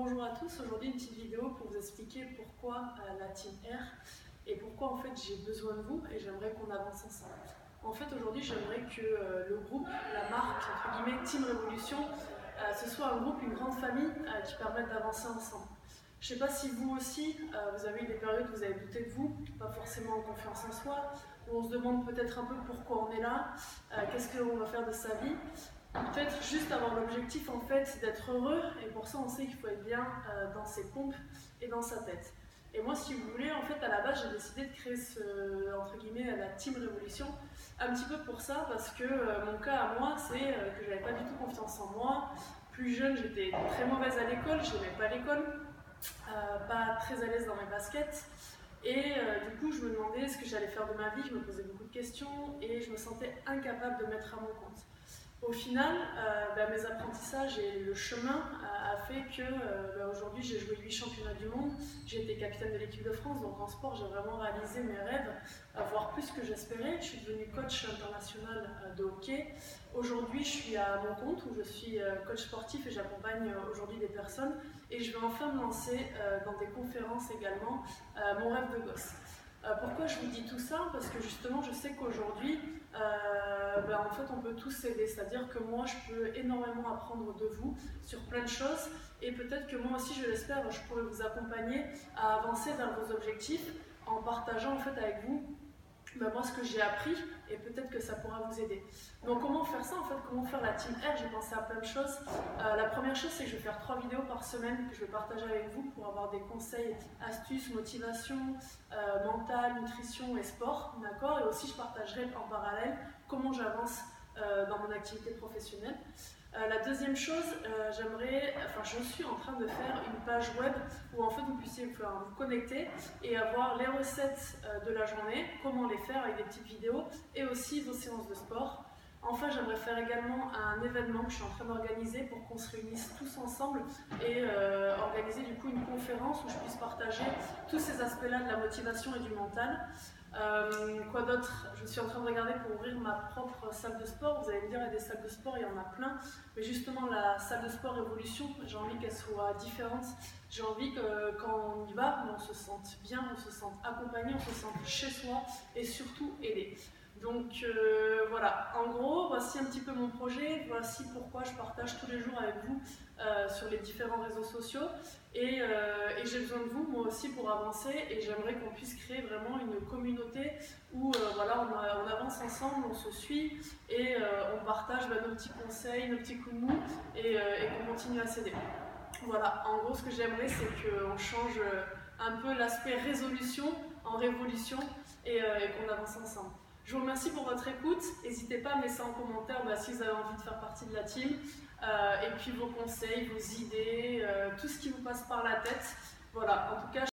Bonjour à tous, aujourd'hui une petite vidéo pour vous expliquer pourquoi euh, la Team R et pourquoi en fait j'ai besoin de vous et j'aimerais qu'on avance ensemble. En fait aujourd'hui j'aimerais que euh, le groupe, la marque entre guillemets Team Révolution, euh, ce soit un groupe, une grande famille qui permette d'avancer ensemble. Je ne sais pas si vous aussi, vous avez eu des périodes où vous avez douté de vous, pas forcément en confiance en soi, où on se demande peut-être un peu pourquoi on est là, qu'est-ce qu'on va faire de sa vie. Peut-être juste avoir l'objectif en fait d'être heureux et pour ça on sait qu'il faut être bien euh, dans ses pompes et dans sa tête. Et moi si vous voulez en fait à la base j'ai décidé de créer entre guillemets la team révolution un petit peu pour ça parce que euh, mon cas à moi c'est euh, que j'avais pas du tout confiance en moi. Plus jeune j'étais très mauvaise à l'école, je n'aimais pas l'école, pas très à l'aise dans mes baskets. Et du coup, je me demandais ce que j'allais faire de ma vie, je me posais beaucoup de questions et je me sentais incapable de mettre à mon compte. Au final, euh, bah, mes apprentissages et le chemin a, fait que euh, bah, aujourd'hui j'ai joué 8 championnats du monde, j'ai été capitaine de l'équipe de France, donc en sport j'ai vraiment réalisé mes rêves, voire plus que j'espérais. Je suis devenue coach international euh, de hockey. Aujourd'hui je suis à mon compte où je suis coach sportif et j'accompagne aujourd'hui des personnes et je vais enfin me lancer dans des conférences également, mon rêve de gosse. Pourquoi je vous dis tout ça? Parce que justement je sais qu'aujourd'hui euh, ben, en fait, on peut tous s'aider. C'est-à-dire que moi, je peux énormément apprendre de vous sur plein de choses. Et peut-être que moi aussi, je l'espère, je pourrais vous accompagner à avancer vers vos objectifs en partageant en fait avec vous bah, moi ce que j'ai appris et peut-être que ça pourra vous aider. Donc comment faire ça en fait? Comment faire la team R J'ai pensé à plein de choses. Euh, la première chose c'est que je vais faire trois vidéos par semaine que je vais partager avec vous pour avoir des conseils, astuces, motivation, euh, mentale, nutrition et sport, d'accord? Et aussi je partagerai en parallèle comment j'avance dans mon activité professionnelle. Euh, la deuxième chose, euh, j'aimerais, enfin je suis en train de faire une page web où en fait vous puissiez vous connecter et avoir les recettes de la journée, comment les faire avec des petites vidéos et aussi vos séances de sport. Enfin, faire également un événement que je suis en train d'organiser pour qu'on se réunisse tous ensemble et organiser du coup une conférence où je puisse partager tous ces aspects-là de la motivation et du mental. Euh, quoi d'autre? Je suis en train de regarder pour ouvrir ma propre salle de sport. Vous allez me dire, il y a des salles de sport, il y en a plein. Mais justement, la salle de sport Évolution, j'ai envie qu'elle soit différente. J'ai envie que quand on y va, on se sente bien, on se sente accompagné, on se sente chez soi et surtout aidé. Donc euh, voilà, en gros, voici un petit peu mon projet, voici pourquoi je partage tous les jours avec vous euh, sur les différents réseaux sociaux. Euh, et, j'ai besoin de vous, moi aussi, pour avancer. Et j'aimerais qu'on puisse créer vraiment une communauté où voilà, on, avance ensemble, on se suit et on partage bah, nos petits conseils, nos petits coups de mou et, qu'on continue à s'aider. Voilà, en gros, ce que j'aimerais, c'est qu'on change un peu l'aspect résolution en révolution et qu'on avance ensemble. Je vous remercie pour votre écoute. N'hésitez pas à mettre ça en commentaire bah, si vous avez envie de faire partie de la team. Euh, et puis vos conseils, vos idées, euh, tout ce qui vous passe par la tête. Voilà, en tout cas,